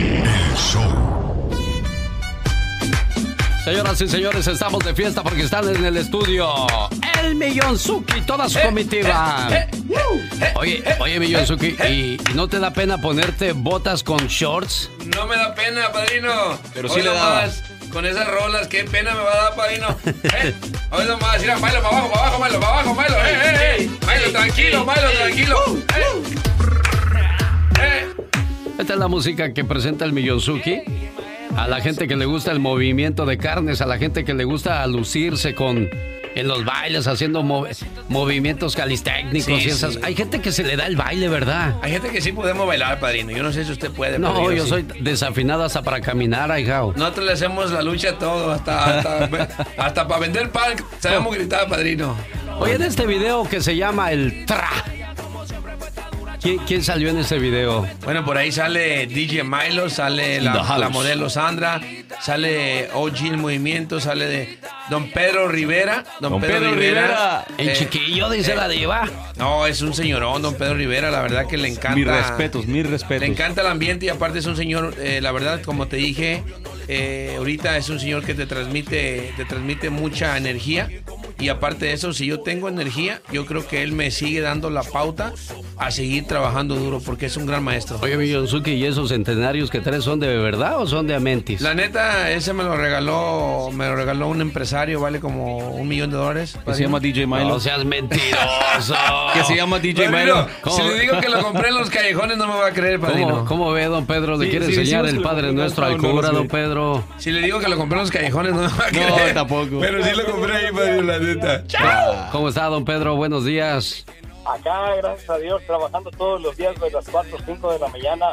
El show. Señoras y señores, estamos de fiesta porque están en el estudio el Millonzuki y toda su Eh, comitiva. Oye, oye, Millonzuki, ¿y, y no te da pena ponerte botas con shorts? No me da pena, padrino. Pero sí le daba. nomás, Con esas rolas, qué pena me va a dar, padrino. Eh, Hoy nomás, mira, bailo para abajo, para abajo, bailo, para abajo, bailo. Eh, eh, eh. Bailo tranquilo, bailo tranquilo. Esta es la música que presenta el Millonzuki. A la gente que le gusta el movimiento de carnes, a la gente que le gusta lucirse con en los bailes, haciendo mov- movimientos calistécnicos Sí, y esas. sí. Hay gente que se le da el baile, ¿verdad? Hay gente que sí podemos bailar, padrino. Yo no sé si usted puede. No, padrino, yo sí. soy desafinado hasta para caminar, ahijao. Nosotros le hacemos la lucha a todo, hasta, hasta, hasta para vender pan sabemos gritar, padrino. Oye, en este video que se llama el Tra. ¿Quién, quién salió en ese video? Bueno, por ahí sale DJ Milo, sale la, modelo Sandra, sale OG en movimiento, sale de Don Pedro Rivera. Don, Don Pedro, Pedro Rivera. Rivera. El chiquillo, dice la diva. No, es un señorón, Don Pedro Rivera, la verdad que le encanta. Mis respetos, mis respetos. Le encanta el ambiente y aparte es un señor, eh, la verdad, como te dije, eh, ahorita es un señor que te transmite, te transmite mucha energía. Y aparte de eso, si yo tengo energía, yo creo que él me sigue dando la pauta a seguir trabajando duro porque es un gran maestro. Oye, Millonzuki, ¿y esos centenarios que traes son de verdad o son de Amentis? La neta, ese me lo regaló, me lo regaló un empresario, vale como un millón de dólares. Que se llama DJ Milo. No seas mentiroso. que se llama DJ Padrino, Milo. si le digo que lo compré en los callejones no me va a creer, padrino. ¿Cómo, cómo ve, don Pedro? ¿Le Sí, quiere sí, enseñar el Padre Nuestro al no, no, cura, no don Pedro? Si le digo que lo compré en los callejones no me va a creer. tampoco. Pero sí lo compré ahí, padrino, neta. ¿Cómo está, don Pedro? Buenos días. Acá, gracias a Dios, trabajando todos los días de las 4 o 5 de la mañana,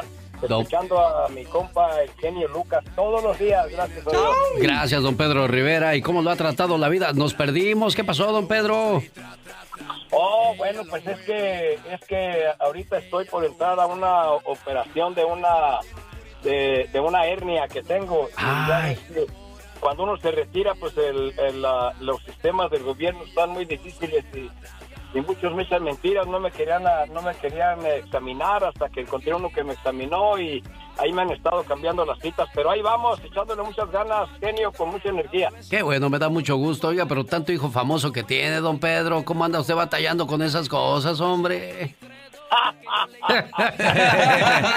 No. escuchando a mi compa, el genio Lucas, todos los días, gracias a Dios. Gracias, don Pedro Rivera. ¿Y cómo lo ha tratado la vida? Nos perdimos. ¿Qué pasó, don Pedro? Oh, bueno, pues es que, es que ahorita estoy por entrar a una operación de una, de, de una hernia que tengo. Y ya ves que Cuando uno se retira, pues el, el, la- los sistemas del gobierno están muy difíciles y, y muchos me mentiras, no me querían a- no me querían examinar hasta que encontré uno que me examinó y ahí me han estado cambiando las citas, pero ahí vamos, echándole muchas ganas, genio, con mucha energía. Qué bueno, me da mucho gusto. Oiga, pero tanto hijo famoso que tiene, don Pedro. ¿Cómo anda usted batallando con esas cosas, hombre?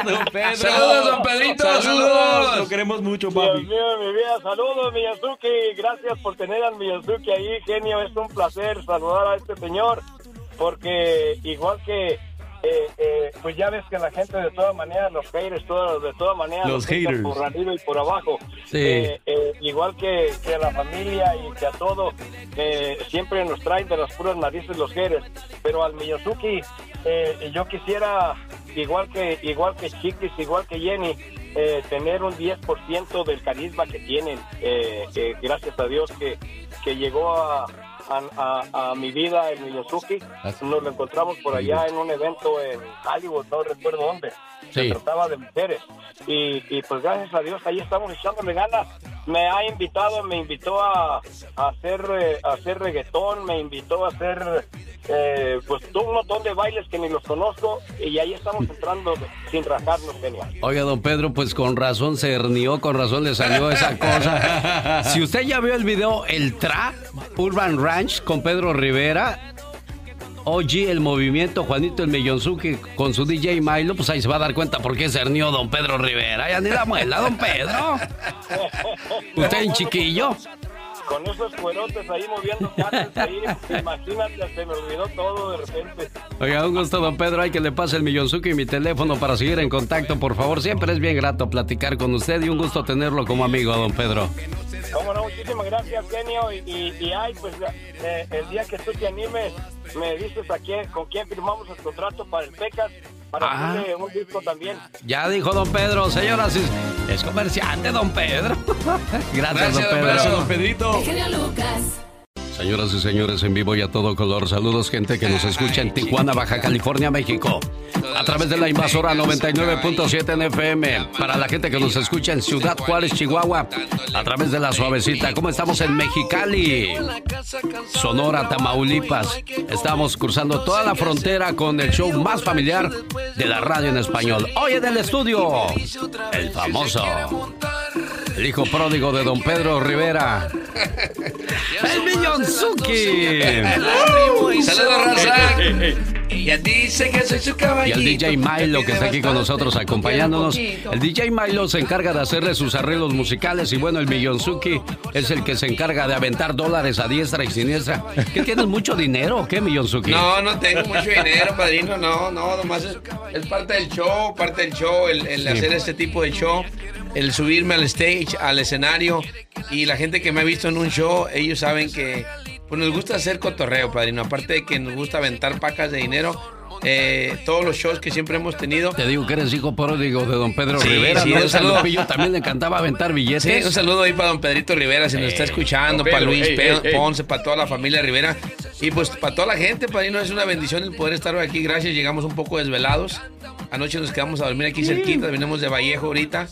Don Pedro. Saludos, don Pedrito, saludos. Lo queremos mucho, Dios papi. mío, mi vida, saludos Miyazuki, gracias por tener al Miyazuki ahí, genio, es un placer saludar a este señor, porque igual que, eh, eh, pues ya ves que la gente de todas maneras, los haters, todos, de todas maneras, Los haters. por arriba y por abajo, Sí. Eh, eh, igual que, que a la familia y que a todo, eh, siempre nos traen de las puras narices los haters, pero al Miyazuki, eh, yo quisiera, igual que, igual que Chiquis, igual que Jenny, eh, tener un 10% del carisma que tienen. eh, eh, gracias a Dios que, que llegó a, a, a- a mi vida el Miyazuki. Nos lo encontramos por allá en un evento en Hollywood, no recuerdo dónde. Se Sí. trataba de mujeres. Y, y pues gracias a Dios ahí estamos echándole ganas. Me ha invitado, me invitó a, a hacer eh, a hacer reggaetón, me invitó a hacer eh, pues un montón de bailes que ni los conozco y ahí estamos entrando sin rajarnos, genial. Oiga, don Pedro, pues con razón se hernió, con razón le salió esa cosa. Si usted ya vio el video El Tra Urban Con Pedro Rivera, OG el movimiento, Juanito el Millonzuki con su DJ Milo, pues ahí se va a dar cuenta por qué se hernió don Pedro Rivera. Ya ni la muela, don Pedro. Usted en chiquillo. Con esos cuerotes ahí moviendo carnes ahí, imagínate, se me olvidó todo de repente. Oiga, un gusto, don Pedro. Hay que le pase el Millonzuki y mi teléfono para seguir en contacto, por favor. Siempre es bien grato platicar con usted y un gusto tenerlo como amigo, don Pedro. Cómo no, muchísimas gracias, genio. Y, y, y, ay, pues eh, el día que tú te animes, me dices a quién, con quién firmamos el contrato para el PECAS, para Ah. hacerle un disco también. Ya dijo don Pedro, señoras, es, es comerciante, don Pedro. Gracias, don Pedro. Gracias, don Pedrito. El genio Lucas. Señoras y señores, en vivo y a todo color. Saludos, gente que nos escucha en Tijuana, Baja California, México. A través de la invasora 99.7 en FM. Para la gente que nos escucha en Ciudad Juárez, Chihuahua. A través de la suavecita. ¿Cómo estamos en Mexicali? Sonora, Tamaulipas. Estamos cruzando toda la frontera con el show más familiar de la radio en español. Hoy en el estudio, el famoso el hijo pródigo de don Pedro Rivera. ¡El Millonzuki! ¡Saludos, raza! Ya dice que soy su caballito. Y el DJ Milo que está aquí con nosotros acompañándonos. El DJ Milo se encarga de hacerle sus arreglos musicales y bueno, el Millonzuki es el que se encarga de aventar dólares a diestra y siniestra. ¿Qué tienes mucho dinero o qué, Millonzuki? No, no tengo mucho dinero, padrino, no, no, nomás es, es parte del show, parte del show, el, el hacer este tipo de show el subirme al stage, al escenario. Y la gente que me ha visto en un show, ellos saben que pues, nos gusta hacer cotorreo, padrino. Aparte de que nos gusta aventar pacas de dinero, eh, todos los shows que siempre hemos tenido. Te digo que eres hijo pródigo de don Pedro Rivera. Sí, un saludo. también le encantaba aventar billetes. Sí, un saludo ahí para don Pedrito Rivera, si nos está escuchando, para Luis Ponce, para toda la familia Rivera. Y pues para toda la gente, padrino, es una bendición el poder estar aquí. Gracias, llegamos un poco desvelados. Anoche nos quedamos a dormir aquí cerquita, venimos de Vallejo ahorita.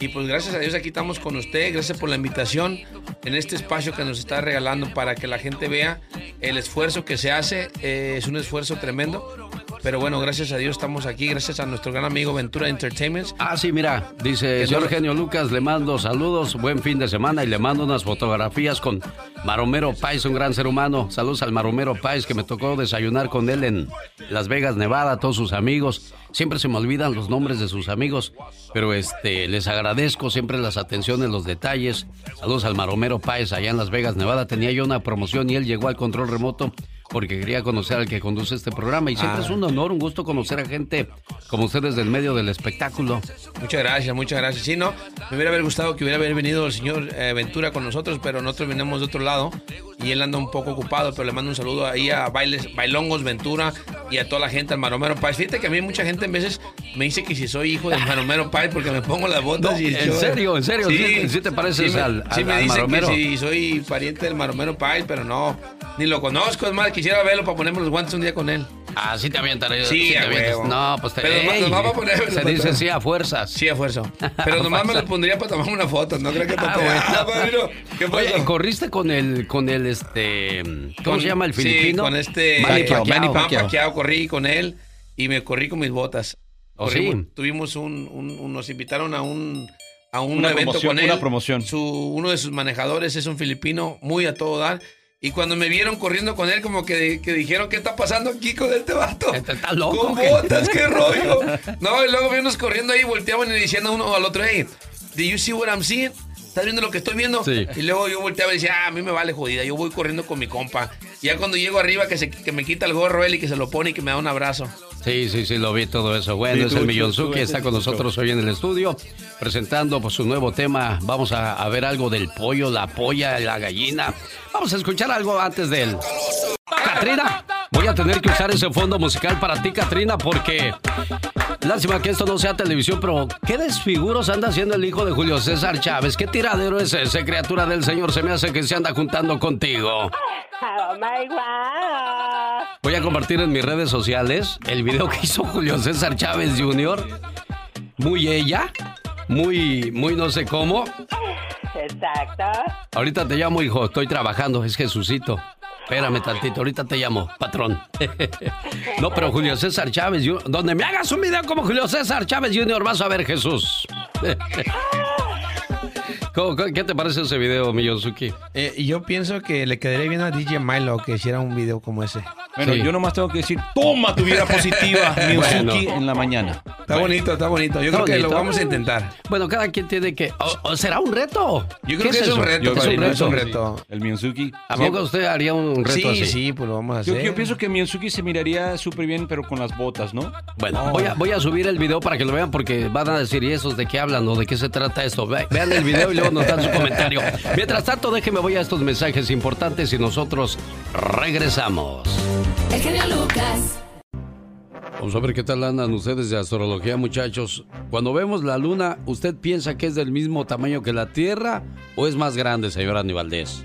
Y pues gracias a Dios aquí estamos con usted. Gracias por la invitación en este espacio que nos está regalando para que la gente vea el esfuerzo que se hace. Eh, es un esfuerzo tremendo. Pero bueno, gracias a Dios estamos aquí, gracias a nuestro gran amigo Ventura Entertainment. Ah, sí, mira, dice señor Genio Lucas, le mando saludos, buen fin de semana y le mando unas fotografías con Maromero Pais, un gran ser humano. Saludos al Maromero Pais que me tocó desayunar con él en Las Vegas, Nevada, todos sus amigos. Siempre se me olvidan los nombres de sus amigos, pero este les agradezco siempre las atenciones, los detalles. Saludos al Maromero Páez allá en Las Vegas, Nevada. Tenía yo una promoción y él llegó al control remoto porque quería conocer al que conduce este programa y siempre es un honor, un gusto conocer a gente como ustedes del medio del espectáculo. Muchas gracias, muchas gracias. Sí, no, me hubiera gustado que hubiera venido el señor eh, Ventura con nosotros, pero nosotros venimos de otro lado y él anda un poco ocupado, pero le mando un saludo ahí a Bailes, Bailongos Ventura y a toda la gente, al Maromero Paz. Fíjate que a mí mucha gente veces me dice que si soy hijo del Maromero Paz porque me pongo las botas y... En serio, en serio, sí, te pareces al, Sí, me dicen que si soy pariente del Maromero Paz, pero no, ni lo conozco, es más, quisiera verlo para ponerme los guantes un día con él. Ah, sí te avientaré. Sí, No, pues te Pero nomás, poner, Se dice sí a fuerzas. Sí a fuerza. Pero nomás me lo pondría para tomar una foto. No creo que te ah, bueno. ¿Qué Oye, corriste con el, con el, este, ¿cómo se llama el filipino? Sí, con este Manny Pacquiao. corrí con él y me corrí con mis botas. ¿Oh, sí? Tuvimos un, un, nos invitaron a un, a un evento con él. Una promoción. Su, uno de sus manejadores es un filipino muy a todo dar y cuando me vieron corriendo con él, como que, que dijeron, ¿qué está pasando aquí con este vato? Está loco. Con botas, qué rollo. No, y luego vimos corriendo ahí, volteaban y diciendo uno al otro, hey, do you see what I'm seeing? ¿Estás viendo lo que estoy viendo? Sí. Y luego yo volteaba y decía, ah, a mí me vale jodida, yo voy corriendo con mi compa. Y ya cuando llego arriba, que, se, que me quita el gorro él y que se lo pone y que me da un abrazo. Sí, sí, sí, lo vi todo eso. Bueno, es el Millonzuki, está con nosotros hoy en el estudio, presentando pues, su nuevo tema. Vamos a, a, ver algo del pollo, la polla, la gallina. Vamos a escuchar algo antes de él. Katrina, voy a tener que usar ese fondo musical para ti, Katrina, porque lástima que esto no sea televisión, pero ¿qué desfiguros anda haciendo el hijo de Julio César Chávez? ¿Qué tiradero es ese, criatura del Señor? Se me hace que se anda juntando contigo. Oh my God. Voy a compartir en mis redes sociales el video que hizo Julio César Chávez Jr. Muy ella, muy, muy no sé cómo. Exacto. Ahorita te llamo, hijo, estoy trabajando, es Jesucito. Espérame tantito, ahorita te llamo, patrón. no, pero Julio César Chávez, donde me hagas un video como Julio César Chávez Jr., vas a ver Jesús. ¿Qué te parece ese video, Miyosuki? Eh, yo pienso que le quedaría bien a DJ Milo que hiciera un video como ese. Bueno, yo nomás tengo que decir, toma tu vida positiva, Miyosuki, en la mañana. Está bonito, está bonito. Yo creo que lo vamos a intentar. Bueno, cada quien tiene que... ¿O, será un reto? Yo creo que es, un reto. es un reto. El Miyosuki. ¿A poco usted haría un reto sí, así? Sí, pues lo vamos a hacer. Yo, yo pienso que Miyosuki se miraría súper bien, pero con las botas, ¿no? Bueno, voy, a, voy a subir el video para que lo vean porque van a decir, ¿y esos de qué hablan o de qué se trata esto? Vean el video y luego nos dan su comentario. Mientras tanto, déjeme voy a estos mensajes importantes y nosotros regresamos. El genio Lucas. Vamos a ver qué tal andan ustedes de astrología, muchachos. Cuando vemos la luna, ¿usted piensa que es del mismo tamaño que la Tierra o es más grande, señor Aníbaldez?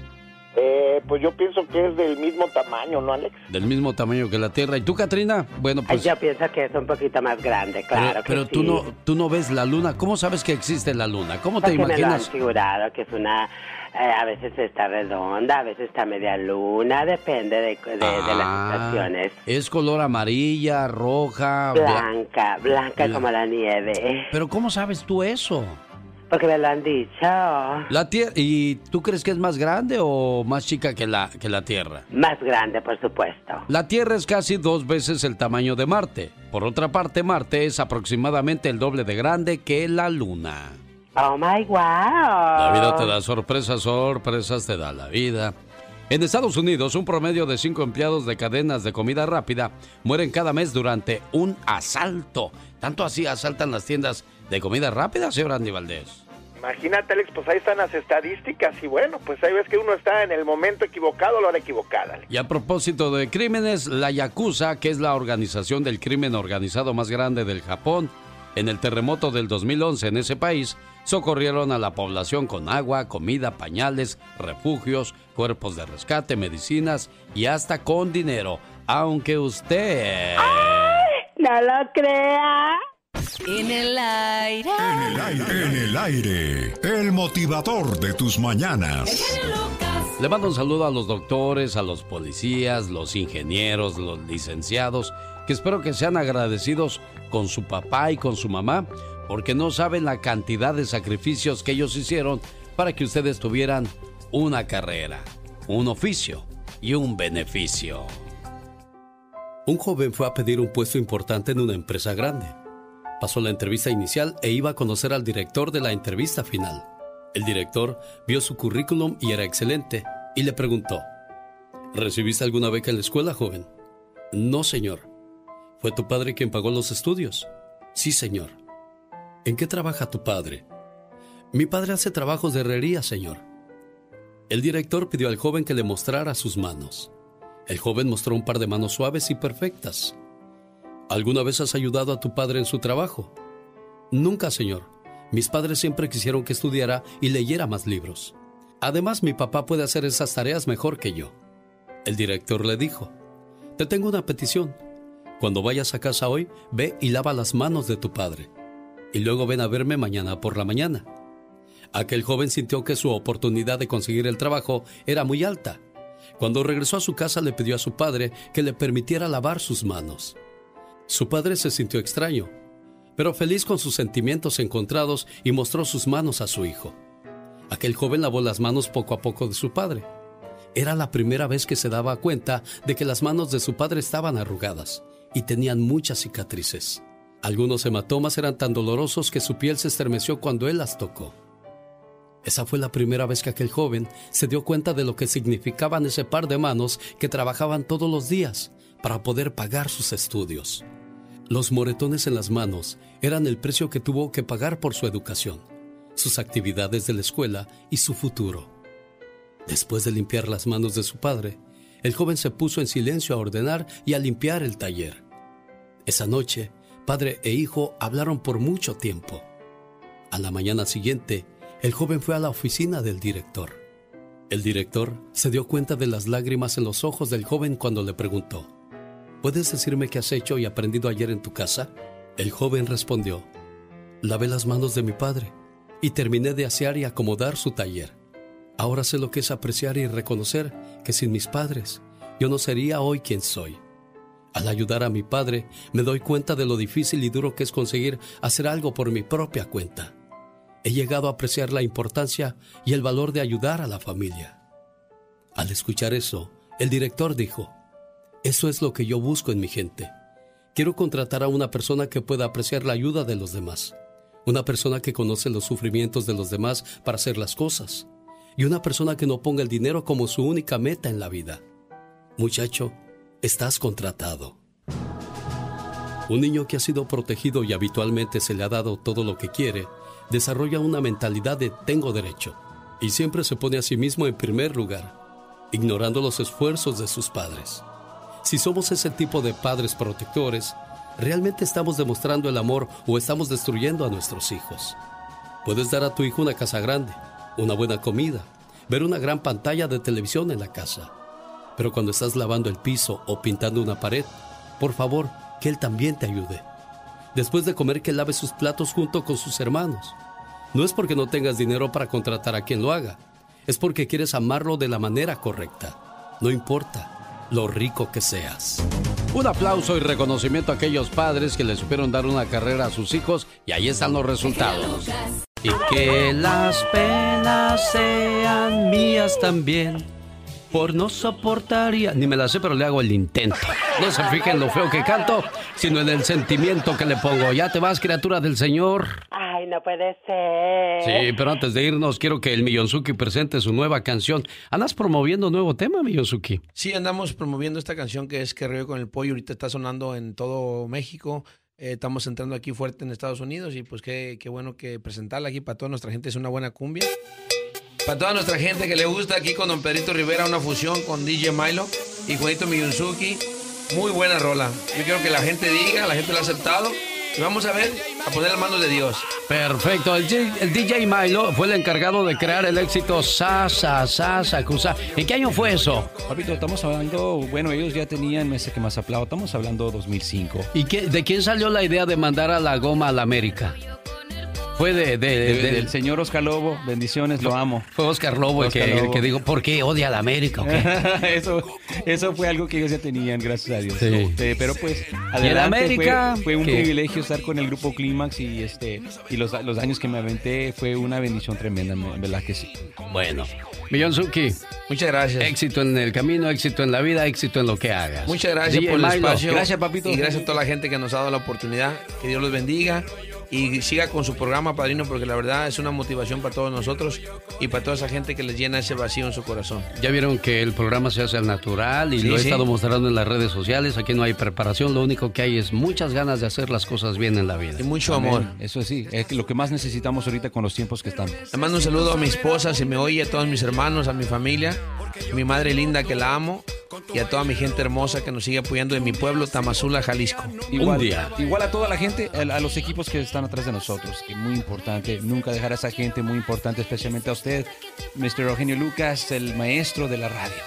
Eh, eh, pues yo pienso que es del mismo tamaño, ¿no, Alex? Del mismo tamaño que la Tierra. ¿Y tú, Katrina? Bueno, pues... Yo pienso que es un poquito más grande, claro. Pero, que tú, sí. no, tú no ves la Luna. ¿Cómo sabes que existe la Luna? ¿Cómo te Porque me lo han imaginas? figurado, que es una... eh, a veces está redonda, a veces está media luna, depende de, de- de Ah, las estaciones. Es color amarilla, roja... bla- Blanca, blanca Bla- como la nieve. Pero ¿cómo sabes tú eso? Porque me lo han dicho. La Tierra... ¿Y tú crees que es más grande o más chica que la, que la Tierra? Más grande, por supuesto. La Tierra es casi dos veces el tamaño de Marte. Por otra parte, Marte es aproximadamente el doble de grande que la Luna. Oh my wow. La vida te da sorpresas, sorpresas te da la vida. En Estados Unidos, un promedio de cinco empleados de cadenas de comida rápida mueren cada mes durante un asalto. Tanto así asaltan las tiendas de comida rápida, señor Andy Valdés. Imagínate, Alex, pues ahí están las estadísticas y bueno, pues ahí ves que uno está en el momento equivocado a la hora equivocada, Alex. Y a propósito de crímenes, la Yakuza, que es la organización del crimen organizado más grande del Japón, en el terremoto del 2011 en ese país, socorrieron a la población con agua, comida, pañales, refugios, cuerpos de rescate, medicinas y hasta con dinero. Aunque usted... No lo crea. En el aire. En el aire. En el aire. El motivador de tus mañanas. Le mando un saludo a los doctores, a los policías, los ingenieros, los licenciados, que espero que sean agradecidos con su papá y con su mamá, porque no saben la cantidad de sacrificios que ellos hicieron para que ustedes tuvieran una carrera, un oficio y un beneficio. Un joven fue a pedir un puesto importante en una empresa grande. Pasó la entrevista inicial e iba a conocer al director de la entrevista final. El director vio su currículum y era excelente y le preguntó, ¿Recibiste alguna beca en la escuela, joven? No, señor. ¿Fue tu padre quien pagó los estudios? Sí, señor. ¿En qué trabaja tu padre? Mi padre hace trabajos de herrería, señor. El director pidió al joven que le mostrara sus manos. El joven mostró un par de manos suaves y perfectas. ¿Alguna vez has ayudado a tu padre en su trabajo? Nunca, señor. Mis padres siempre quisieron que estudiara y leyera más libros. Además, mi papá puede hacer esas tareas mejor que yo. El director le dijo, Te tengo una petición. Cuando vayas a casa hoy, ve y lava las manos de tu padre. Y luego ven a verme mañana por la mañana. Aquel joven sintió que su oportunidad de conseguir el trabajo era muy alta. Cuando regresó a su casa le pidió a su padre que le permitiera lavar sus manos. Su padre se sintió extraño, pero feliz con sus sentimientos encontrados y mostró sus manos a su hijo. Aquel joven lavó las manos poco a poco de su padre. Era la primera vez que se daba cuenta de que las manos de su padre estaban arrugadas y tenían muchas cicatrices. Algunos hematomas eran tan dolorosos que su piel se estremeció cuando él las tocó. Esa fue la primera vez que aquel joven se dio cuenta de lo que significaban ese par de manos que trabajaban todos los días para poder pagar sus estudios. Los moretones en las manos eran el precio que tuvo que pagar por su educación, sus actividades de la escuela y su futuro. Después de limpiar las manos de su padre, el joven se puso en silencio a ordenar y a limpiar el taller. Esa noche, padre e hijo hablaron por mucho tiempo. A la mañana siguiente, el joven fue a la oficina del director. El director se dio cuenta de las lágrimas en los ojos del joven cuando le preguntó, ¿Puedes decirme qué has hecho y aprendido ayer en tu casa? El joven respondió, Lavé las manos de mi padre y terminé de asear y acomodar su taller. Ahora sé lo que es apreciar y reconocer que sin mis padres yo no sería hoy quien soy. Al ayudar a mi padre me doy cuenta de lo difícil y duro que es conseguir hacer algo por mi propia cuenta. He llegado a apreciar la importancia y el valor de ayudar a la familia. Al escuchar eso, el director dijo, eso es lo que yo busco en mi gente. Quiero contratar a una persona que pueda apreciar la ayuda de los demás, una persona que conoce los sufrimientos de los demás para hacer las cosas, y una persona que no ponga el dinero como su única meta en la vida. Muchacho, estás contratado. Un niño que ha sido protegido y habitualmente se le ha dado todo lo que quiere, desarrolla una mentalidad de tengo derecho y siempre se pone a sí mismo en primer lugar, ignorando los esfuerzos de sus padres. Si somos ese tipo de padres protectores, ¿realmente estamos demostrando el amor o estamos destruyendo a nuestros hijos? Puedes dar a tu hijo una casa grande, una buena comida, ver una gran pantalla de televisión en la casa. Pero cuando estás lavando el piso o pintando una pared, por favor, que él también te ayude. Después de comer, que lave sus platos junto con sus hermanos. No es porque no tengas dinero para contratar a quien lo haga, es porque quieres amarlo de la manera correcta. No importa lo rico que seas. Un aplauso y reconocimiento a aquellos padres que le supieron dar una carrera a sus hijos y ahí están los resultados. Y que las penas sean mías también. Por no soportaría. Ni me la sé, pero le hago el intento. No se fijen lo feo que canto, sino en el sentimiento que le pongo. Ya te vas, criatura del Señor. Ay, no puede ser. Sí, pero antes de irnos, quiero que el Millonzuki presente su nueva canción. ¿Andas promoviendo nuevo tema, Millonzuki? Sí, andamos promoviendo esta canción que es Que río con el pollo. Ahorita está sonando en todo México. Eh, estamos entrando aquí fuerte en Estados Unidos y pues qué, qué bueno que presentarla aquí para toda nuestra gente. Es una buena cumbia. Para toda nuestra gente que le gusta aquí con Don Pedrito Rivera, una fusión con DJ Milo y Juanito Miyunzuki. Muy buena rola. Yo quiero que la gente diga, la gente lo ha aceptado. Y vamos a ver, a poner las manos de Dios. Perfecto. El, DJ Milo fue el encargado de crear el éxito Sa, Sa, Sa, Sakusa. ¿En qué año fue eso? Papito, estamos hablando, bueno, ellos ya tenían ese que más aplaudo, estamos hablando 2005. ¿Y qué- de quién salió la idea de mandar a la goma a la América? Fue de, de- De- de- del señor Oscar Lobo, bendiciones, lo amo. Fue Oscar Lobo, el, Oscar que, el Lobo. que dijo, ¿por qué odia a la América? o qué? eso, eso fue algo que ellos ya tenían, gracias a Dios. Sí. Eh, pero pues, el adelante, América? Fue, fue un ¿Qué? privilegio estar con el grupo Clímax y este y los, los años que me aventé fue una bendición tremenda, en verdad que sí. Bueno, Millonzuki, Muchas gracias. éxito en el camino, éxito en la vida, éxito en lo que hagas. Muchas gracias DJ por el Milo, espacio. Gracias, papito. Y gracias a toda la gente que nos ha dado la oportunidad. Que Dios los bendiga. Y siga con su programa, padrino, porque la verdad es una motivación para todos nosotros y para toda esa gente que les llena ese vacío en su corazón. Ya vieron que el programa se hace al natural y Sí, lo he sí. estado mostrando en las redes sociales. Aquí no hay preparación, lo único que hay es muchas ganas de hacer las cosas bien en la vida. Y mucho amor. Amén. Eso sí, es lo que más necesitamos ahorita con los tiempos que estamos. Le mando un saludo a mi esposa, si me oye, a todos mis hermanos, a mi familia, a mi madre linda que la amo y a toda mi gente hermosa que nos sigue apoyando en mi pueblo, Tamazula, Jalisco. Igual, día. igual a toda la gente, a, a los equipos que están atrás de nosotros, que muy importante, nunca dejar a esa gente, muy importante, especialmente a usted, Mr. Eugenio Lucas, el maestro de la radio.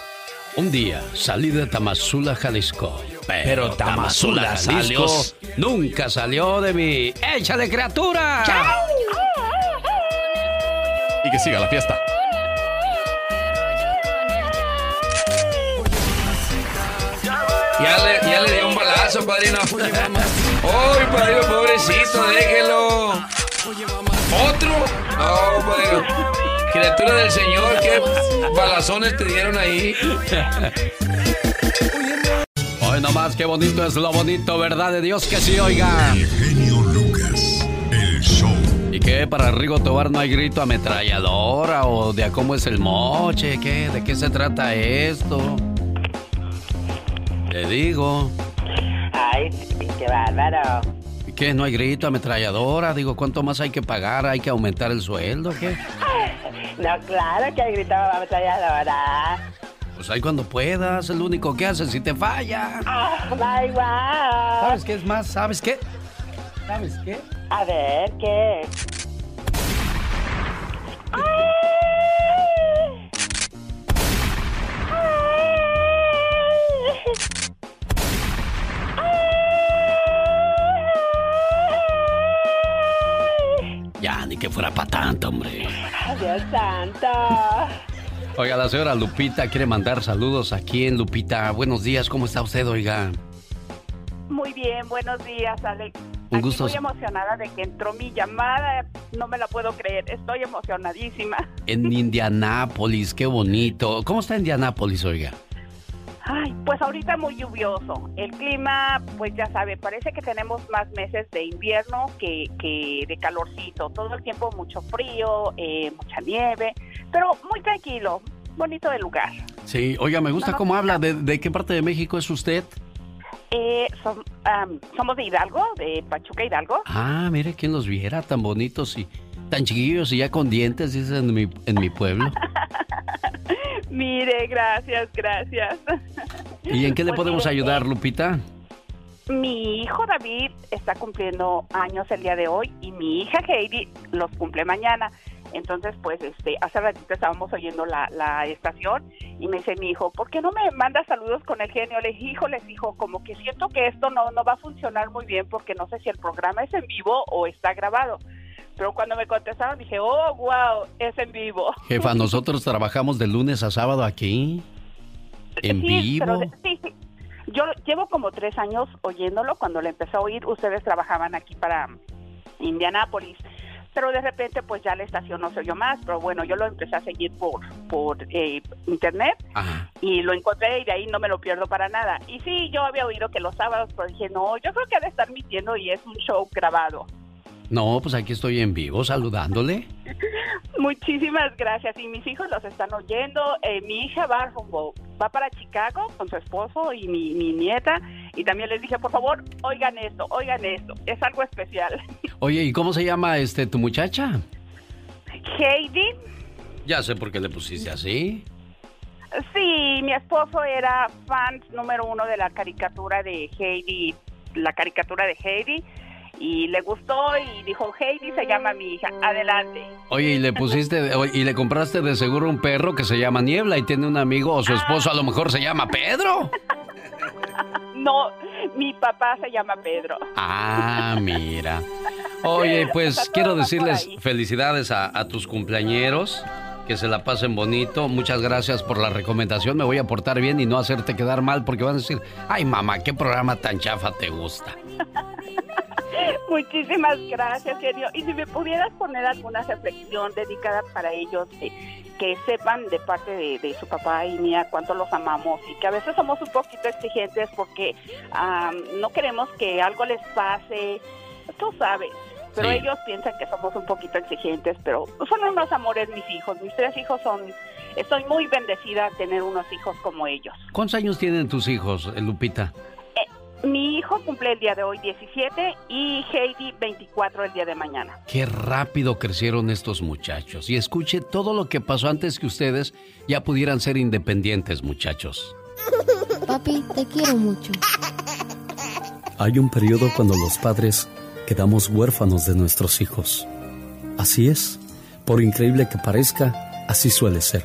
Un día salí de Tamazula, Jalisco. Pero, Pero Tamazula Jalisco salió. nunca salió de mí. ¡Échale, criatura! Y que siga la fiesta. Ya le, ya le dio un balazo, padrino. ¡Ay, padrino, pobrecito, déjelo! ¿Otro? No, padrino. Criatura del Señor, qué balazones te dieron ahí. Hoy nomás, qué bonito es lo bonito, ¿verdad? De Dios que sí, oiga. El genio Lucas. El show. ¿Y qué? ¿Para Rigo Tobar no hay grito ametralladora? ¿O de a cómo es el moche? ¿Qué? ¿De qué se trata esto? Te digo. Ay, qué bárbaro. ¿Y qué? ¿No hay grito ametralladora? Digo, ¿cuánto más hay que pagar? ¿Hay que aumentar el sueldo? ¿Qué? No, claro que gritaba ametralladora. Pues ahí cuando puedas, es lo único que haces si te falla. Ah, da igual. ¿Sabes qué es más? ¿Sabes qué? ¿Sabes qué? A ver, ¿qué? Tanto, hombre. Dios santo. Oiga, la señora Lupita quiere mandar saludos aquí en Lupita. Buenos días, ¿cómo está usted, oiga? Muy bien, buenos días, Alex. Un gusto. Muy emocionada de que entró mi llamada. No me la puedo creer. Estoy emocionadísima. En Indianápolis, qué bonito. ¿Cómo está Indianápolis, oiga? Ay, pues ahorita muy lluvioso. El clima, pues ya sabe, parece que tenemos más meses de invierno que, que de calorcito. Todo el tiempo mucho frío, eh, mucha nieve, pero muy tranquilo. Bonito el lugar. Sí, oiga, me gusta No, cómo no. habla. ¿De, de qué parte de México es usted? Eh, am, somos de Hidalgo, de Pachuca Hidalgo. Ah, mire, quién los viera tan bonitos y tan chiquillos y ya con dientes, dicen en mi, en mi pueblo. Mire, gracias, gracias. ¿Y en qué le Pues podemos mire, ayudar, Lupita? Mi hijo David está cumpliendo años el día de hoy y mi hija Heidi los cumple mañana. Entonces, pues, este, hace ratito estábamos oyendo la, la estación y me dice mi hijo, ¿por qué no me manda saludos con el genio? Le dije, hijo, les dijo, como que siento que esto no, no va a funcionar muy bien porque no sé si el programa es en vivo o está grabado. Pero cuando me contestaron dije, oh, wow, es en vivo. Jefa, nosotros trabajamos de lunes a sábado aquí. En vivo. sí, sí. Yo llevo como tres años oyéndolo. Cuando le empecé a oír, ustedes trabajaban aquí para Indianápolis pero de repente pues ya la estación no se oyó más, pero bueno, yo lo empecé a seguir por, por eh, internet y lo encontré y de ahí no me lo pierdo para nada. Y sí, yo había oído que los sábados, pero dije, no, yo creo que ha de estar mintiendo y es un show grabado. No, pues aquí estoy en vivo saludándole. Muchísimas gracias. Y mis hijos los están oyendo. Eh, mi hija va, va para Chicago con su esposo y mi, mi nieta. Y también les dije, por favor, oigan esto, oigan esto. Es algo especial. Oye, ¿y cómo se llama este tu muchacha? Heidi. Ya sé por qué le pusiste así. Sí, mi esposo era fan número uno de la caricatura de Heidi, la caricatura de Heidi y le gustó y dijo, Heidi se llama mi hija, adelante. Oye, y le pusiste, y le compraste de seguro un perro que se llama Niebla y tiene un amigo o su esposo a lo mejor se llama Pedro. no, mi papá se llama Pedro. Ah, mira. Oye, pues quiero decirles felicidades a, a tus cumpleañeros que se la pasen bonito. Muchas gracias por la recomendación. Me voy a portar bien y no hacerte quedar mal porque van a decir, ay mamá, qué programa tan chafa te gusta. Muchísimas gracias, genio. Y si me pudieras poner alguna reflexión dedicada para ellos, eh, que sepan de parte de, su papá y mía cuánto los amamos y que a veces somos un poquito exigentes porque no queremos que algo les pase, tú sabes. Pero ellos piensan que somos un poquito exigentes, pero son unos amores mis hijos. Mis tres hijos son... Estoy muy bendecida de tener unos hijos como ellos. ¿Cuántos años tienen tus hijos, Lupita? Mi hijo cumple el día de hoy 17 y Heidi 24 el día de mañana. Qué rápido crecieron estos muchachos. Y escuche todo lo que pasó antes que ustedes ya pudieran ser independientes, muchachos. Papi, te quiero mucho. Hay un periodo cuando los padres quedamos huérfanos de nuestros hijos. Así es, por increíble que parezca, así suele ser.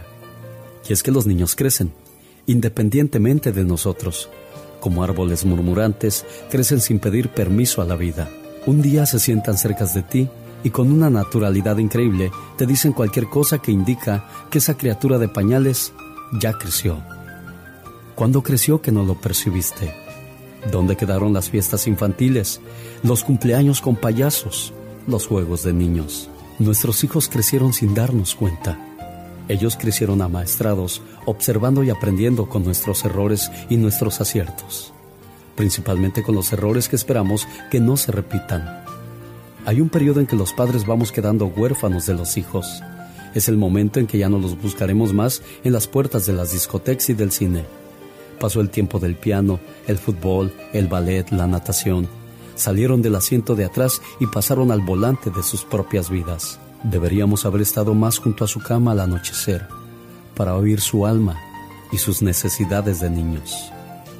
Y es que los niños crecen, independientemente de nosotros como árboles murmurantes, crecen sin pedir permiso a la vida. Un día se sientan cerca de ti y con una naturalidad increíble te dicen cualquier cosa que indica que esa criatura de pañales ya creció. ¿Cuándo creció que no lo percibiste? ¿Dónde quedaron las fiestas infantiles, los cumpleaños con payasos, los juegos de niños? Nuestros hijos crecieron sin darnos cuenta. Ellos crecieron amaestrados, observando y aprendiendo con nuestros errores y nuestros aciertos, principalmente con los errores que esperamos que no se repitan. Hay un periodo en que los padres vamos quedando huérfanos de los hijos. Es el momento en que ya no los buscaremos más en las puertas de las discotecas y del cine. Pasó el tiempo del piano, el fútbol, el ballet, la natación. Salieron del asiento de atrás y pasaron al volante de sus propias vidas. Deberíamos haber estado más junto a su cama al anochecer para oír su alma y sus necesidades de niños.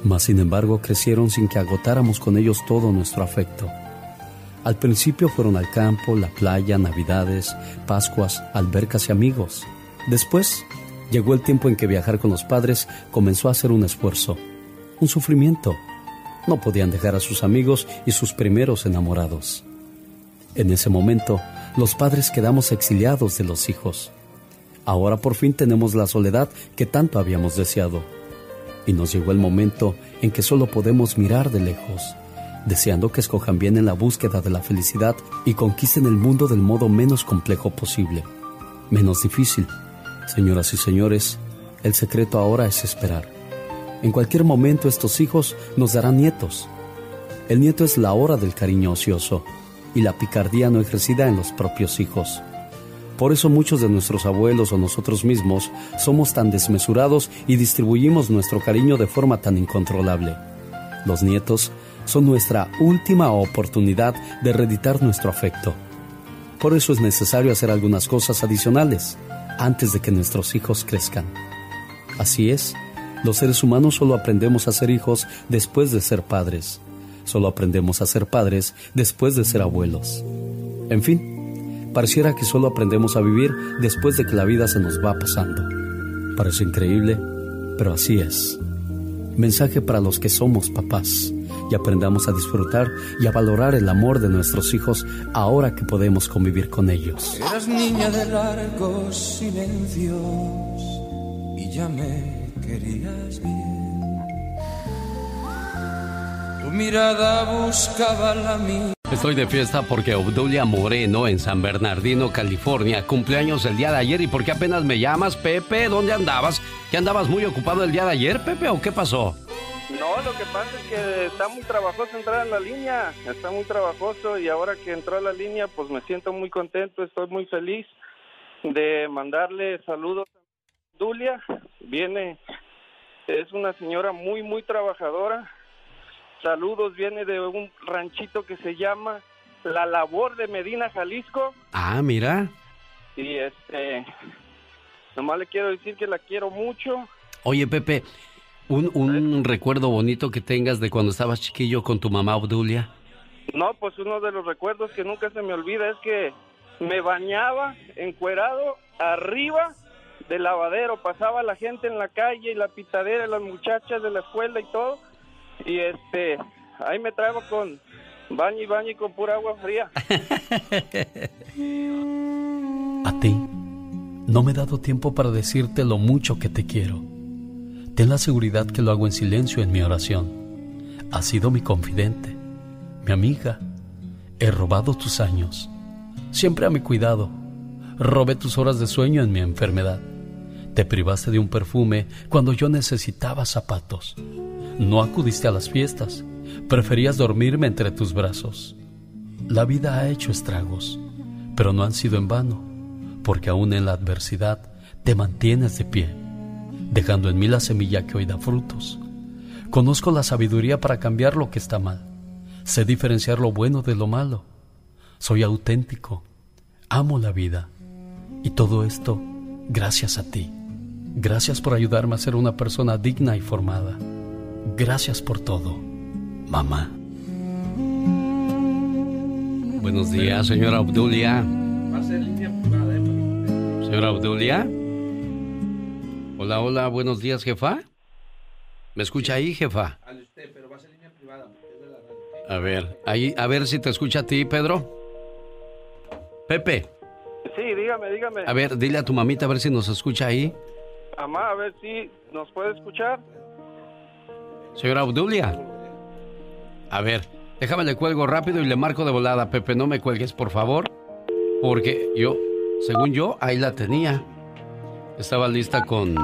Mas sin embargo crecieron sin que agotáramos con ellos todo nuestro afecto. Al principio fueron al campo, la playa, navidades, pascuas, albercas y amigos. Después llegó el tiempo en que viajar con los padres comenzó a ser un esfuerzo, un sufrimiento. No podían dejar a sus amigos y sus primeros enamorados. En ese momento, los padres quedamos exiliados de los hijos. Ahora por fin tenemos la soledad que tanto habíamos deseado. Y nos llegó el momento en que solo podemos mirar de lejos, deseando que escojan bien en la búsqueda de la felicidad y conquisten el mundo del modo menos complejo posible, menos difícil. Señoras y señores, el secreto ahora es esperar. En cualquier momento estos hijos nos darán nietos. El nieto es la hora del cariño ocioso y la picardía no ejercida en los propios hijos. Por eso muchos de nuestros abuelos o nosotros mismos somos tan desmesurados y distribuimos nuestro cariño de forma tan incontrolable. Los nietos son nuestra última oportunidad de reeditar nuestro afecto. Por eso es necesario hacer algunas cosas adicionales antes de que nuestros hijos crezcan. Así es, los seres humanos solo aprendemos a ser hijos después de ser padres Solo aprendemos a ser padres después de ser abuelos. En fin, pareciera que solo aprendemos a vivir después de que la vida se nos va pasando. Parece increíble, pero así es. Mensaje para los que somos papás y aprendamos a disfrutar y a valorar el amor de nuestros hijos ahora que podemos convivir con ellos. Eras niña de largos silencios y ya me querías bien. Tu mirada buscaba la mía. Estoy de fiesta porque Obdulia Moreno en San Bernardino, California, cumpleaños el día de ayer. ¿Y por qué apenas me llamas, Pepe? ¿Dónde andabas? ¿Que andabas muy ocupado el día de ayer, Pepe, o qué pasó? No, lo que pasa es que está muy trabajoso entrar en la línea, está muy trabajoso y ahora que entró a la línea pues me siento muy contento, estoy muy feliz de mandarle saludos a Obdulia. Viene, es una señora muy, muy trabajadora, Saludos, viene de un ranchito que se llama La Labor de Medina, Jalisco. Ah, mira. Y este, nomás le quiero decir que la quiero mucho. Oye, Pepe, un, un recuerdo bonito que tengas de cuando estabas chiquillo con tu mamá Obdulia. No, pues uno de los recuerdos que nunca se me olvida es que me bañaba encuerado arriba del lavadero, pasaba la gente en la calle y la pitadera, las muchachas de la escuela y todo, y este, ahí me traigo con baño y baño y con pura agua fría. A ti, no me he dado tiempo para decirte lo mucho que te quiero. Ten la seguridad que lo hago en silencio en mi oración. Has sido mi confidente, mi amiga. He robado tus años, siempre a mi cuidado. Robé tus horas de sueño en mi enfermedad. Te privaste de un perfume cuando yo necesitaba zapatos. No acudiste a las fiestas. Preferías dormirme entre tus brazos. La vida ha hecho estragos, pero no han sido en vano, porque aún en la adversidad te mantienes de pie, dejando en mí la semilla que hoy da frutos. Conozco la sabiduría para cambiar lo que está mal. Sé diferenciar lo bueno de lo malo. Soy auténtico. Amo la vida. Y todo esto gracias a ti. Gracias por ayudarme a ser una persona digna y formada. Gracias por todo, mamá. Buenos días, señora Obdulia. Señora Obdulia. Hola, hola, buenos días, jefa. ¿Me escucha ahí, jefa? A ver, ahí, a ver si te escucha a ti, Pedro. Pepe. Sí, dígame, dígame. A ver, dile a tu mamita a ver si nos escucha ahí. Mamá, a ver si nos puede escuchar. Señora Obdulia. A ver, déjame le cuelgo rápido y le marco de volada, Pepe. No me cuelgues, por favor. Porque yo, según yo, ahí la tenía. Estaba lista con.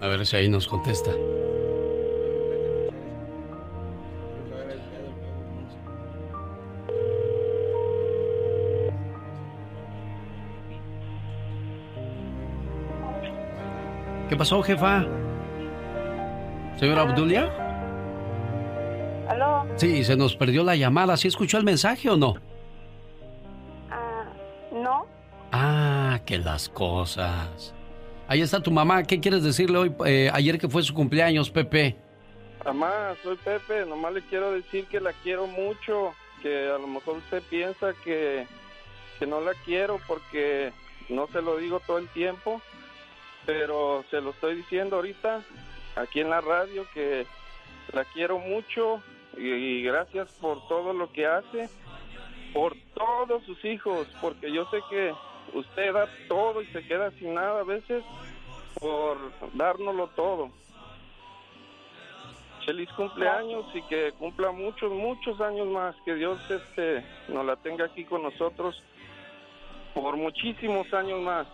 A ver si ahí nos contesta. ¿Qué pasó, jefa? ¿Señora Obdulia? ¿Aló? Sí, se nos perdió la llamada. ¿Sí escuchó el mensaje o no? Ah, ¿No? Ah, que las cosas. Ahí está tu mamá. ¿Qué quieres decirle hoy, eh, ayer que fue su cumpleaños, Pepe? Mamá, soy Pepe, nomás le quiero decir que la quiero mucho, que a lo mejor usted piensa que, que no la quiero porque no se lo digo todo el tiempo, pero se lo estoy diciendo ahorita aquí en la radio que la quiero mucho y, gracias por todo lo que hace, por todos sus hijos, porque yo sé que usted da todo y se queda sin nada a veces por dárnoslo todo. Feliz cumpleaños y que cumpla muchos, muchos años más. Que Dios este, nos la tenga aquí con nosotros por muchísimos años más.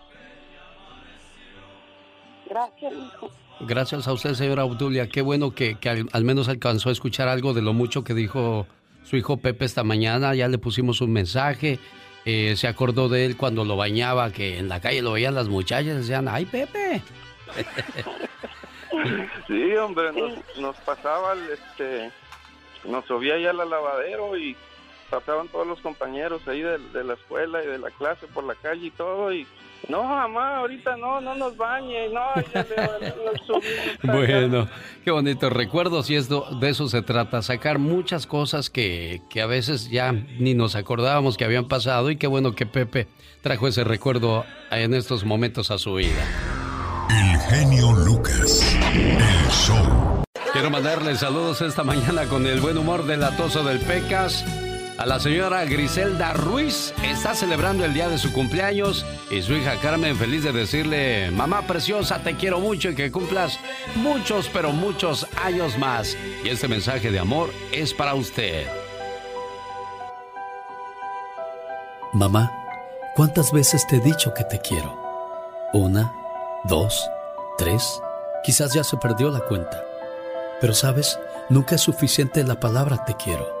Gracias, hijo. Gracias a usted, señora Obdulia. Qué bueno que, que al, al menos alcanzó a escuchar algo de lo mucho que dijo su hijo Pepe esta mañana. Ya le pusimos un mensaje. Eh, se acordó de él cuando lo bañaba, que en la calle lo veían las muchachas. Decían, ¡ay, Pepe! Sí, hombre, nos, nos pasaba, el, este, nos subía ya al lavadero y pasaban todos los compañeros ahí de, de la escuela y de la clase por la calle y todo y No, mamá, ahorita no, no nos bañe, no, ya le-. Bueno, qué bonitos recuerdos y esto, de eso se trata, sacar muchas cosas que, que a veces ya ni nos acordábamos que habían pasado y qué bueno que Pepe trajo ese recuerdo en estos momentos a su vida. El genio Lucas. El show. Quiero mandarle saludos esta mañana con el buen humor del atoso del Pecas. A la señora Griselda Ruiz está celebrando el día de su cumpleaños y su hija Carmen feliz de decirle, mamá preciosa, te quiero mucho y que cumplas muchos, pero muchos años más. Y este mensaje de amor es para usted. Mamá, ¿cuántas veces te he dicho que te quiero? Una, dos, tres, quizás ya se perdió la cuenta. Pero sabes, nunca es suficiente la palabra te quiero.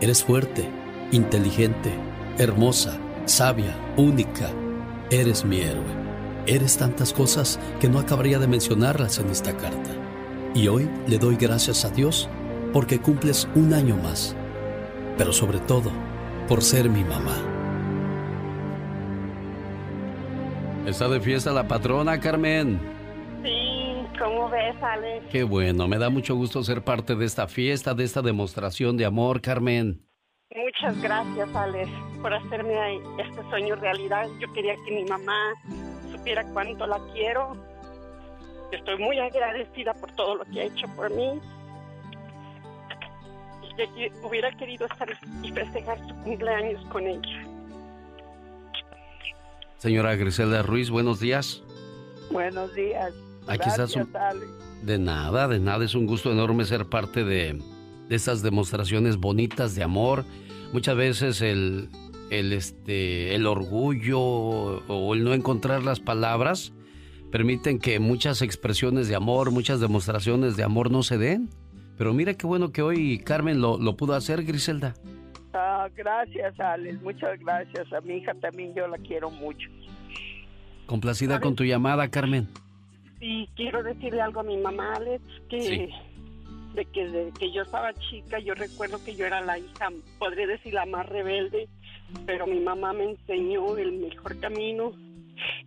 eres fuerte, inteligente, hermosa, sabia, única. Eres mi héroe. Eres tantas cosas que no acabaría de mencionarlas en esta carta. Y hoy le doy gracias a Dios porque cumples un año más. Pero sobre todo, por ser mi mamá. Está de fiesta la patrona, Carmen. ¿Cómo ves, Alex? Qué bueno, me da mucho gusto ser parte de esta fiesta, de esta demostración de amor, Carmen. Muchas gracias, Alex, por hacerme este sueño realidad. Yo quería que mi mamá supiera cuánto la quiero. Estoy muy agradecida por todo lo que ha hecho por mí. Y hubiera querido estar y festejar su cumpleaños con ella. Señora Griselda Ruiz, buenos días. Buenos días. Aquí Gracias, Alex. De nada, de nada, es un gusto enorme ser parte de, de estas demostraciones bonitas de amor. Muchas veces el, el, este, el orgullo o el no encontrar las palabras permiten que muchas expresiones de amor, muchas demostraciones de amor no se den. Pero mira qué bueno que hoy Carmen lo, lo pudo hacer, Griselda. Ah, gracias, Alex. Muchas gracias. A mi hija también yo la quiero mucho. Complacida con tu llamada, Carmen. Y quiero decirle algo a mi mamá, Alex, que Sí. de que desde que yo estaba chica, yo recuerdo que yo era la hija, podría decir la más rebelde, pero mi mamá me enseñó el mejor camino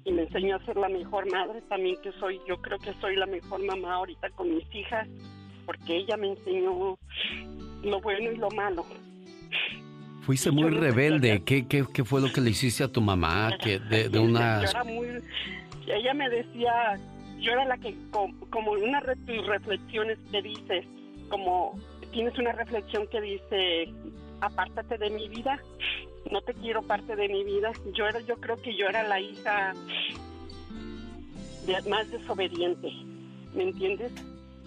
y me enseñó a ser la mejor madre también que soy. Yo creo que soy la mejor mamá ahorita con mis hijas, porque ella me enseñó lo bueno y lo malo. Fuiste muy rebelde. ¿Qué, qué, qué fue lo que le hiciste a tu mamá? Que de, de Yo unas... era muy... Ella me decía, yo era la que, com- como una de tus reflexiones que dices, como tienes una reflexión que dice, apártate de mi vida, no te quiero parte de mi vida. Yo era, yo creo que yo era la hija más desobediente, ¿me entiendes?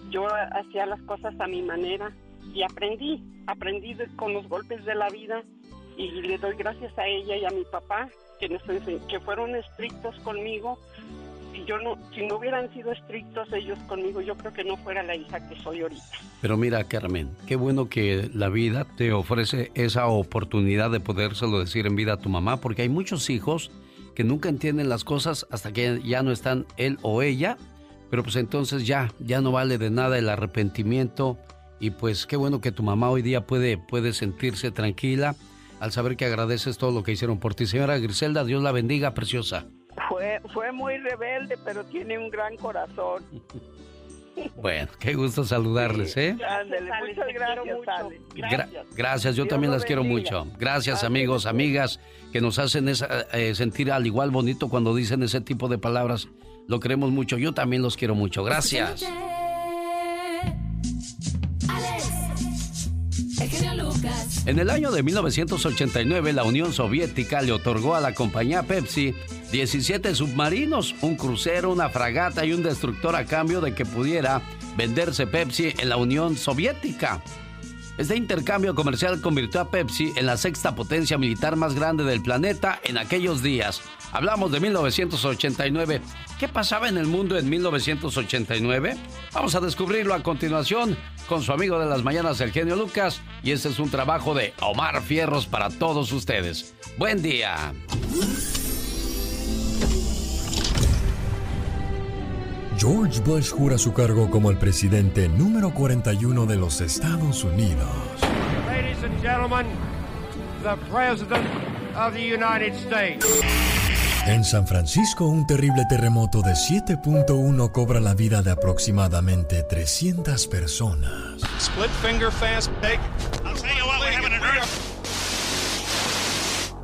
Yo hacía las cosas a mi manera y aprendí, aprendí de- con los golpes de la vida y le doy gracias a ella y a mi papá que, nos que fueron estrictos conmigo. Si yo no, si no hubieran sido estrictos ellos conmigo, yo creo que no fuera la hija que soy ahorita. Pero mira, Carmen, qué bueno que la vida te ofrece esa oportunidad de podérselo decir en vida a tu mamá, porque hay muchos hijos que nunca entienden las cosas hasta que ya no están él o ella, pero pues entonces ya, ya no vale de nada el arrepentimiento y pues qué bueno que tu mamá hoy día puede, puede sentirse tranquila al saber que agradeces todo lo que hicieron por ti. Señora Griselda, Dios la bendiga, preciosa. Fue, fue muy rebelde, pero tiene un gran corazón. Bueno, qué gusto saludarles, ¿eh? Ándale, muchas gracias. Gra- gracias, yo Dios también las quiero mucho. Gracias, amigos, amigas, que nos hacen esa- eh, sentir al igual bonito cuando dicen ese tipo de palabras. Lo queremos mucho, yo también los quiero mucho. Gracias. En el año de 1989, la Unión Soviética le otorgó a la compañía Pepsi 17 submarinos, un crucero, una fragata y un destructor a cambio de que pudiera venderse Pepsi en la Unión Soviética. Este intercambio comercial convirtió a Pepsi en la sexta potencia militar más grande del planeta en aquellos días. Hablamos de 1989. ¿Qué pasaba en el mundo en 1989? Vamos a descubrirlo a continuación con su amigo de las mañanas, el genio Lucas. Y este es un trabajo de Omar Fierros para todos ustedes. Buen día. George Bush jura su cargo como el presidente número 41 de los Estados Unidos. Ladies and gentlemen, the President of the United States. En San Francisco, un terrible terremoto de 7.1 cobra la vida de aproximadamente 300 personas. Split finger fast take. I'll tell you what, we're having an earth.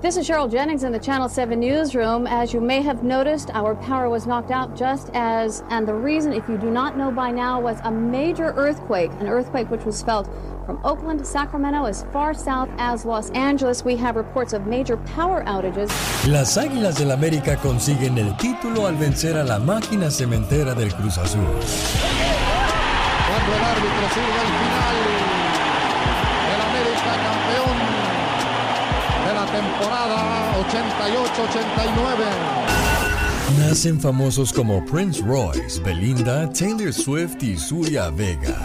This is Cheryl Jennings in the Channel 7 newsroom. As you may have noticed, our power was knocked out just as, and the reason, if you do not know by now, was a major earthquake, an earthquake which was felt from Oakland to Sacramento as far south as Los Angeles. We have reports of major power outages. Las Águilas del América consiguen el título al vencer a la máquina cementera del Cruz Azul. Cuando el árbitro sirve al final, el América campeón de la temporada 88-89. Nacen famosos como Prince Royce, Belinda, Taylor Swift y Surya Vega.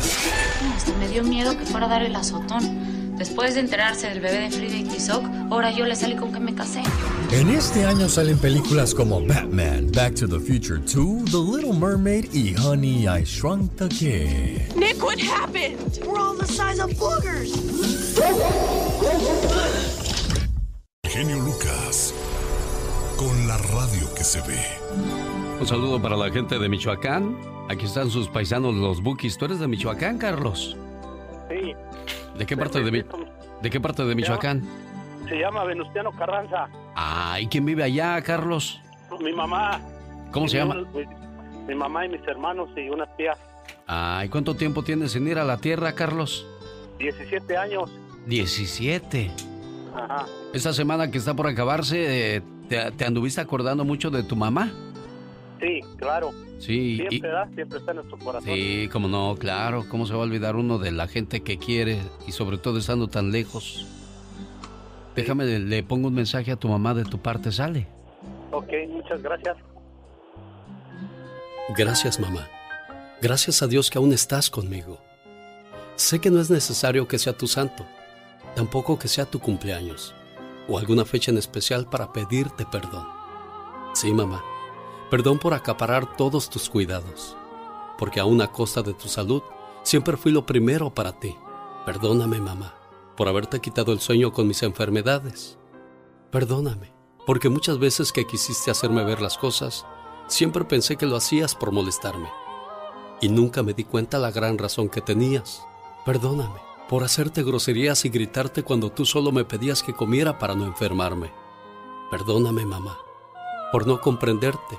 Hasta me dio miedo que fuera a dar el azotón. Después de enterarse del bebé de Frida y Tizoc, ahora yo le salí con que me casé. En este año salen películas como Batman, Back to the Future 2, The Little Mermaid y Honey, I Shrunk the Kid. Nick, what happened? We're all the size of boogers. Genio Lucas. Con la radio que se ve. Un saludo para la gente de Michoacán. Aquí están sus paisanos, los Bukis. ¿Tú eres de Michoacán, Carlos? Sí. ¿De qué parte de, Mi- ¿de, qué parte de Michoacán? Se llama Venustiano Carranza. Ah, ¿y quién vive allá, Carlos? Mi mamá. ¿Cómo se llama? unos- Mi mamá y mis hermanos y unas tías. Ah, ¿y cuánto tiempo tienes sin ir a la tierra, Carlos? 17 años. 17. Ajá. Esta semana que está por acabarse, eh, ¿te, te anduviste acordando mucho de tu mamá? Sí, claro. Sí, Siempre, y- ¿verdad? Siempre está en nuestro corazón. Sí, como no, claro. ¿Cómo se va a olvidar uno de la gente que quiere y sobre todo estando tan lejos? Déjame, le, le pongo un mensaje a tu mamá de tu parte, sale. Ok, muchas gracias. Gracias, mamá. Gracias a Dios que aún estás conmigo. Sé que no es necesario que sea tu santo, tampoco que sea tu cumpleaños o alguna fecha en especial para pedirte perdón. Sí, mamá, perdón por acaparar todos tus cuidados, porque aún a costa de tu salud, siempre fui lo primero para ti. Perdóname, mamá, por haberte quitado el sueño con mis enfermedades. Perdóname, porque muchas veces que quisiste hacerme ver las cosas, siempre pensé que lo hacías por molestarme. Y nunca me di cuenta la gran razón que tenías. Perdóname por hacerte groserías y gritarte cuando tú solo me pedías que comiera para no enfermarme. Perdóname, mamá, por no comprenderte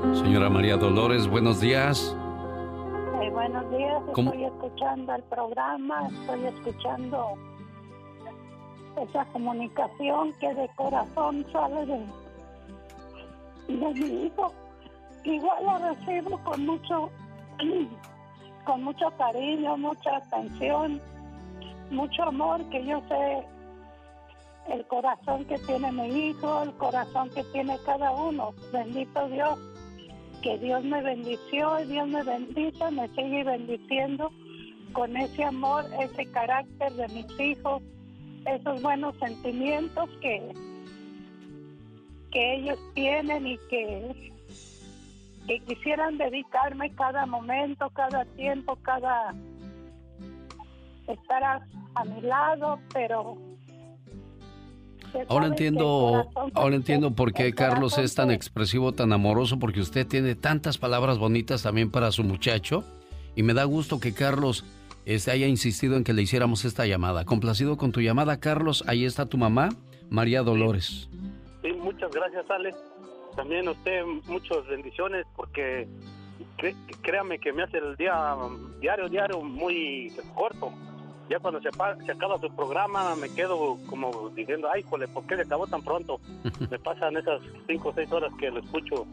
Señora María Dolores, buenos días. Eh, buenos días, ¿Cómo? estoy escuchando el programa, estoy escuchando esa comunicación que de corazón sale de, de mi hijo. Igual la recibo con mucho, con mucho cariño, mucha atención, mucho amor, que yo sé el corazón que tiene mi hijo, el corazón que tiene cada uno. Bendito Dios que Dios me bendició y Dios me bendice, me sigue bendiciendo con ese amor, ese carácter de mis hijos, esos buenos sentimientos que, que ellos tienen y que, que quisieran dedicarme cada momento, cada tiempo, cada estar a, mi lado, pero Ahora entiendo, ahora entiendo por qué Carlos es tan expresivo, tan amoroso, porque usted tiene tantas palabras bonitas también para su muchacho. Y me da gusto que Carlos este, haya insistido en que le hiciéramos esta llamada. Complacido con tu llamada, Carlos. Ahí está tu mamá, María Dolores. Sí, muchas gracias, Ale. También a usted muchas bendiciones porque cre- créame que me hace el día diario, diario muy corto. Ya cuando se, acaba su programa me quedo como diciendo, ay, jole, ¿por qué se acabó tan pronto? me pasan esas cinco o seis horas que lo escucho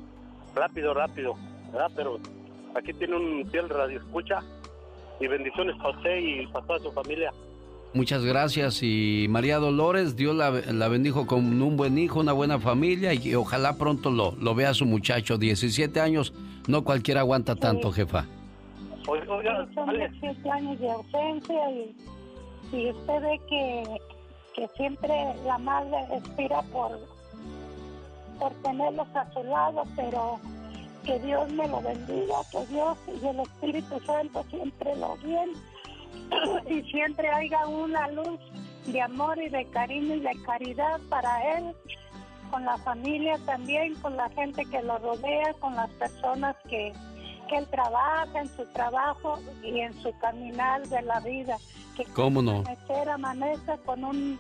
rápido, rápido, ¿verdad? Pero aquí tiene un fiel radio escucha y bendiciones para usted y para toda su familia. Muchas gracias. Y María Dolores, Dios la, la bendijo con un buen hijo, una buena familia y ojalá pronto lo, lo vea su muchacho. 17 años, no cualquiera aguanta tanto, jefa. Oiga, oiga, Son Ale, 17 años de ausencia y, y usted ve que, que siempre la madre respira por, por tenerlos a su lado, pero que Dios me lo bendiga, que Dios y el Espíritu Santo siempre lo guíen y siempre haya una luz de amor y de cariño y de caridad para él, con la familia también, con la gente que lo rodea, con las personas que, que él trabaja en su trabajo y en su caminar de la vida. Que ¿Cómo no? amanecer amanece con un,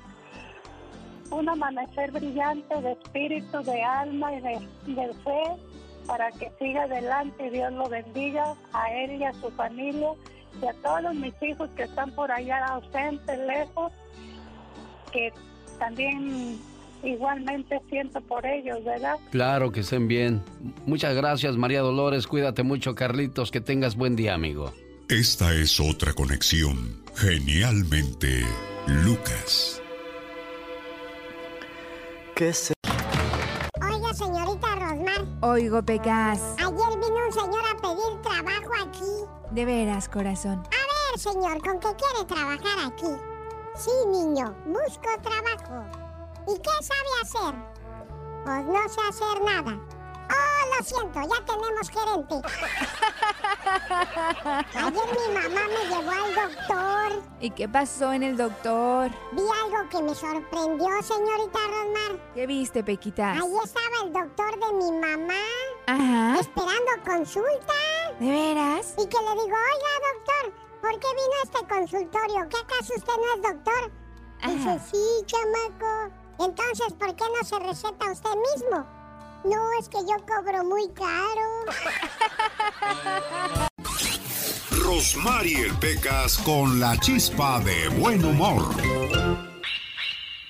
un amanecer brillante de espíritu, de alma y de, de fe para que siga adelante y Dios lo bendiga a él y a su familia y a todos mis hijos que están por allá ausentes, lejos, que también igualmente siento por ellos, ¿verdad? Claro que estén bien. Muchas gracias, María Dolores. Cuídate mucho, Carlitos. Que tengas buen día, amigo. Esta es otra conexión. Genialmente, Lucas. ¿Qué se... Oiga, señorita Rosmar, Oigo, Pecas. ayer vino un señor a pedir trabajo aquí. De veras, corazón. A ver, señor, ¿con qué quiere trabajar aquí? Sí, niño, busco trabajo. ¿Y qué sabe hacer? Pues no sé hacer nada. Oh, lo siento, ya tenemos gerente. Ayer mi mamá me llevó al doctor. ¿Y qué pasó en el doctor? Vi algo que me sorprendió, señorita Rosmar. ¿Qué viste, Pequitas? Ahí estaba el doctor de mi mamá. Ajá. Esperando consulta. ¿De veras? Y que le digo, oiga, doctor, ¿por qué vino a este consultorio? ¿Qué acaso usted no es doctor? Dice, sí, chamaco. Entonces, ¿por qué no se receta usted mismo? No, es que yo cobro muy caro. Rosmarie Pecas con la chispa de buen humor.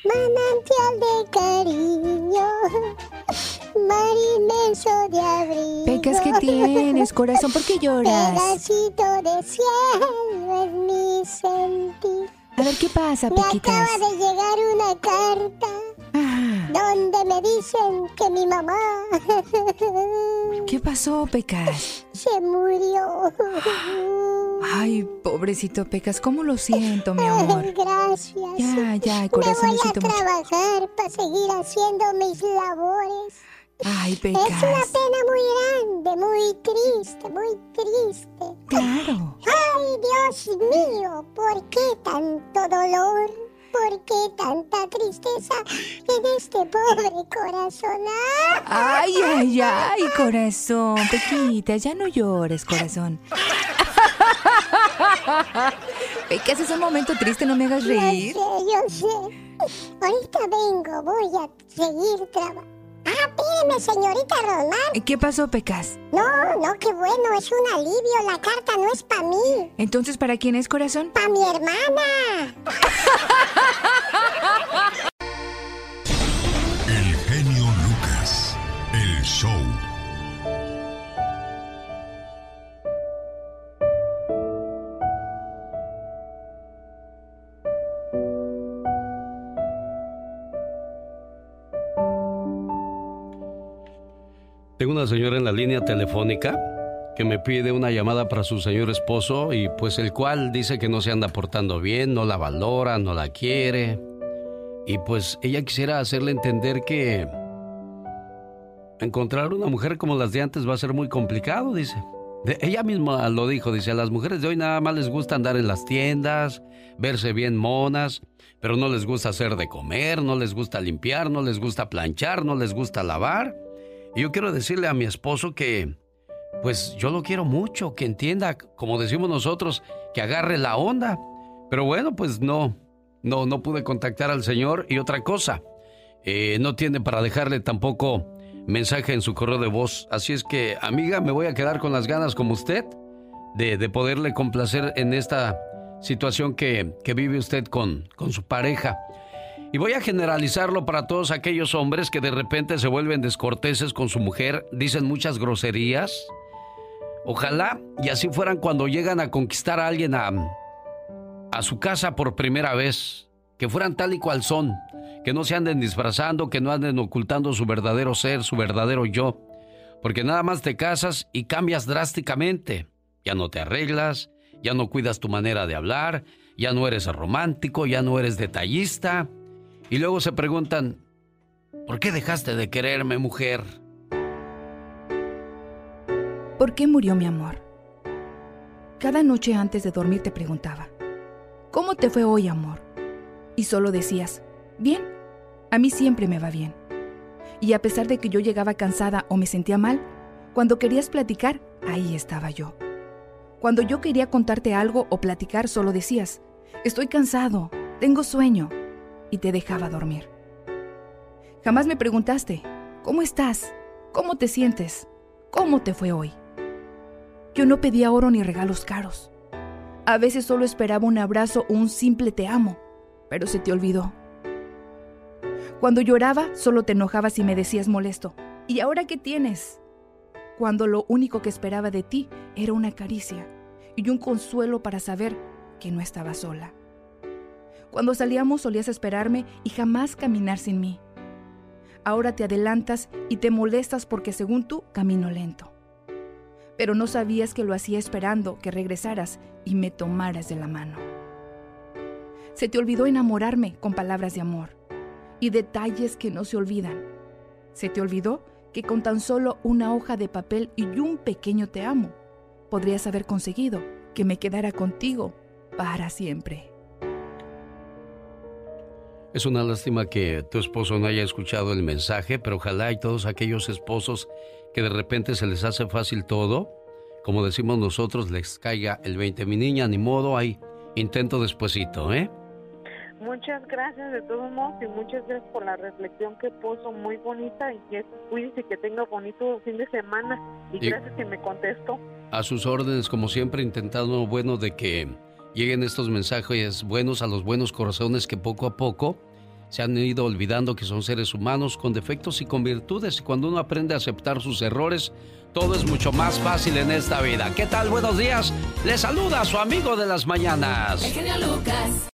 Manantial de cariño, mar inmenso de abrigo. Pecas, ¿qué tienes, corazón? ¿Por qué lloras? Pedacito de cielo es mi sentir. A ver, ¿qué pasa, Me acaba de llegar una carta donde me dicen que mi mamá ¿Qué pasó, Pecas? se murió. Ay, pobrecito Pecas, ¿cómo lo siento, mi amor? Gracias. Ya, ya, Me corazón, voy a trabajar para seguir haciendo mis labores. Ay, Es una Pecas. pena muy grande, muy triste, muy triste. Claro. Ay, Dios mío, ¿por qué tanto dolor? ¿Por qué tanta tristeza en este pobre corazón? ¡Ah! Ay, ay, ay, corazón. Pequitas, ya no llores, corazón. Pecas, es un momento triste, no me hagas reír. Yo sé, yo sé. Ahorita vengo, voy a seguir trabajando. Ah, espéreme, señorita Román. ¿Qué pasó, Pecas? No, no, qué bueno, es un alivio. La carta no es para mí, Entonces, ¿para quién es, corazón? para mi hermana. Tengo una señora en la línea telefónica que me pide una llamada para su señor esposo y pues el cual dice que no se anda portando bien, no la valora, no la quiere. Y pues ella quisiera hacerle entender que encontrar una mujer como las de antes va a ser muy complicado, dice. ella misma lo dijo, dice, a las mujeres de hoy nada más les gusta andar en las tiendas, verse bien monas, pero no les gusta hacer de comer, no les gusta limpiar, no les gusta planchar, no les gusta lavar. Y yo quiero decirle a mi esposo que, pues yo lo quiero mucho, que entienda, como decimos nosotros, que agarre la onda. Pero bueno, pues no, no, no pude contactar al señor. Y otra cosa, eh, no tiene para dejarle tampoco mensaje en su correo de voz. Así es que, amiga, me voy a quedar con las ganas como usted de, de poderle complacer en esta situación que, que vive usted con, con su pareja. Y voy a generalizarlo para todos aquellos hombres que de repente se vuelven descorteses con su mujer, dicen muchas groserías. Ojalá y así fueran cuando llegan a conquistar a alguien a, a su casa por primera vez, que fueran tal y cual son, que no se anden disfrazando, que no anden ocultando su verdadero ser, su verdadero yo, porque nada más te casas y cambias drásticamente. Ya no te arreglas, ya no cuidas tu manera de hablar, ya no eres romántico, ya no eres detallista. Y luego se preguntan, ¿por qué dejaste de quererme, mujer? ¿Por qué murió mi amor? Cada noche antes de dormir te preguntaba, ¿cómo te fue hoy, amor? Y solo decías, bien, a mí siempre me va bien. Y a pesar de que yo llegaba cansada o me sentía mal, cuando querías platicar, ahí estaba yo. Cuando yo quería contarte algo o platicar, solo decías, estoy cansado, tengo sueño, y te dejaba dormir. Jamás me preguntaste, ¿cómo estás? ¿Cómo te sientes? ¿Cómo te fue hoy? Yo no pedía oro ni regalos caros. A veces solo esperaba un abrazo o un simple te amo, pero se te olvidó. Cuando lloraba, solo te enojabas y me decías molesto, ¿y ahora qué tienes? cuando lo único que esperaba de ti era una caricia y un consuelo para saber que no estaba sola. Cuando salíamos solías esperarme y jamás caminar sin mí. Ahora te adelantas y te molestas porque según tú camino lento. Pero no sabías que lo hacía esperando que regresaras y me tomaras de la mano. Se te olvidó enamorarme con palabras de amor y detalles que no se olvidan. Se te olvidó que con tan solo una hoja de papel y un pequeño te amo, podrías haber conseguido que me quedara contigo para siempre. Es una lástima que tu esposo no haya escuchado el mensaje, pero ojalá y todos aquellos esposos que de repente se les hace fácil todo, como decimos nosotros, les caiga el 20. Mi niña, ni modo, hay intento despuesito, ¿eh? Muchas gracias de todos modos y muchas gracias por la reflexión que puso muy bonita y que cuídese que tenga bonito fin de semana y, gracias que me contestó. A sus órdenes, como siempre, intentando bueno de que lleguen estos mensajes buenos a los buenos corazones que poco a poco se han ido olvidando que son seres humanos con defectos y con virtudes y cuando uno aprende a aceptar sus errores, todo es mucho más fácil en esta vida. ¿Qué tal? Buenos días. Le saluda a su amigo de las mañanas. El Lucas.